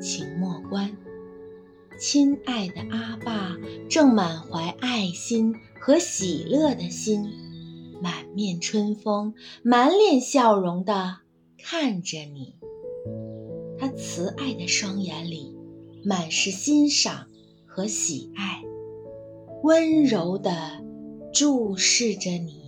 请莫关，亲爱的阿爸正满怀爱心和喜乐的心，满面春风、满脸笑容地看着你。他慈爱的双眼里满是欣赏和喜爱，温柔地注视着你。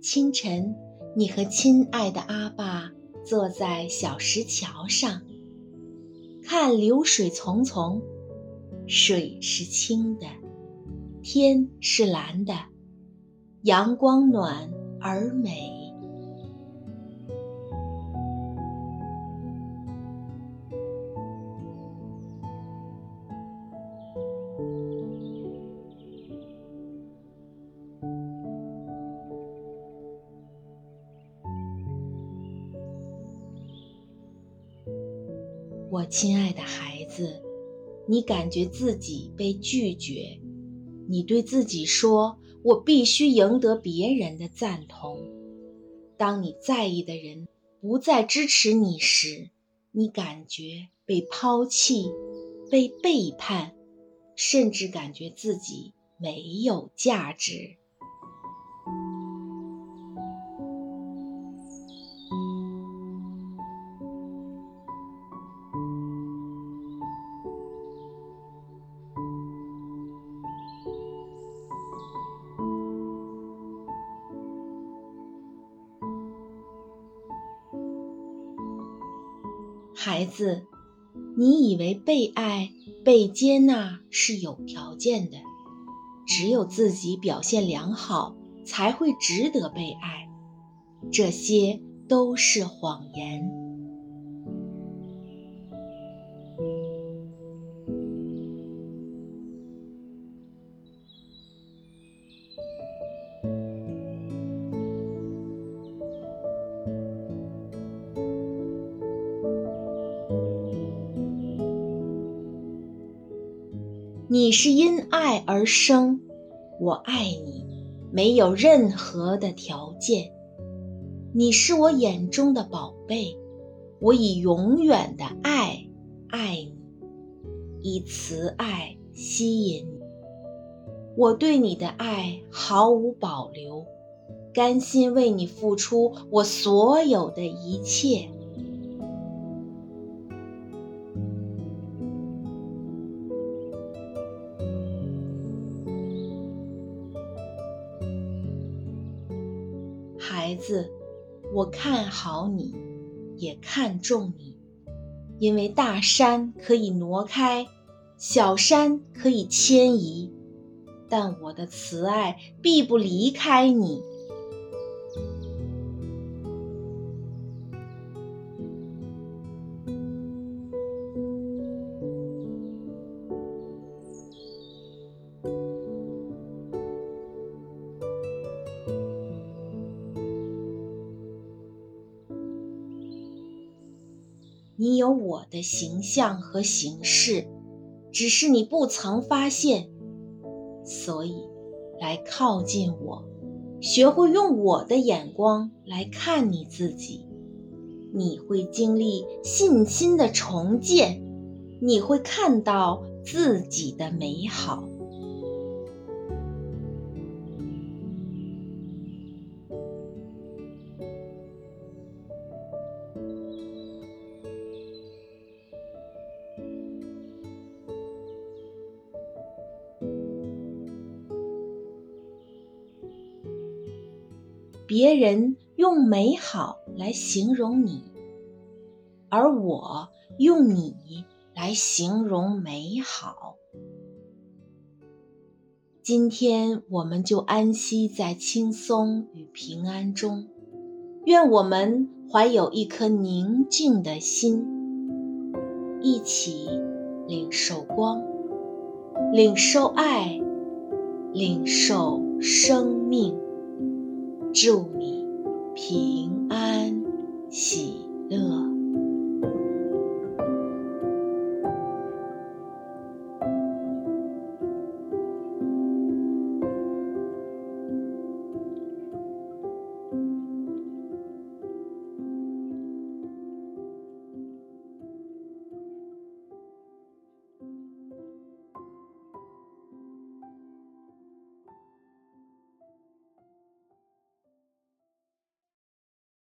清晨，你和亲爱的阿爸坐在小石桥上，看流水淙淙，水是清的，天是蓝的，阳光暖而美。我亲爱的孩子，你感觉自己被拒绝，你对自己说：“我必须赢得别人的赞同。”当你在意的人不再支持你时，你感觉被抛弃、被背叛，甚至感觉自己没有价值。孩子，你以为被爱、被接纳是有条件的，只有自己表现良好才会值得被爱，这些都是谎言。你是因爱而生，我爱你，没有任何的条件。你是我眼中的宝贝，我以永远的爱爱你，以慈爱吸引你。我对你的爱毫无保留，甘心为你付出我所有的一切。孩子，我看好你，也看重你，因为大山可以挪开，小山可以迁移。但我的慈爱必不离开你。你有我的形象和形式，只是你不曾发现。所以，来靠近我，学会用我的眼光来看你自己，你会经历信心的重建，你会看到自己的美好。别人用美好来形容你，而我用你来形容美好。今天我们就安息在轻松与平安中，愿我们怀有一颗宁静的心，一起领受光，领受爱，领受生命。祝你平安喜乐。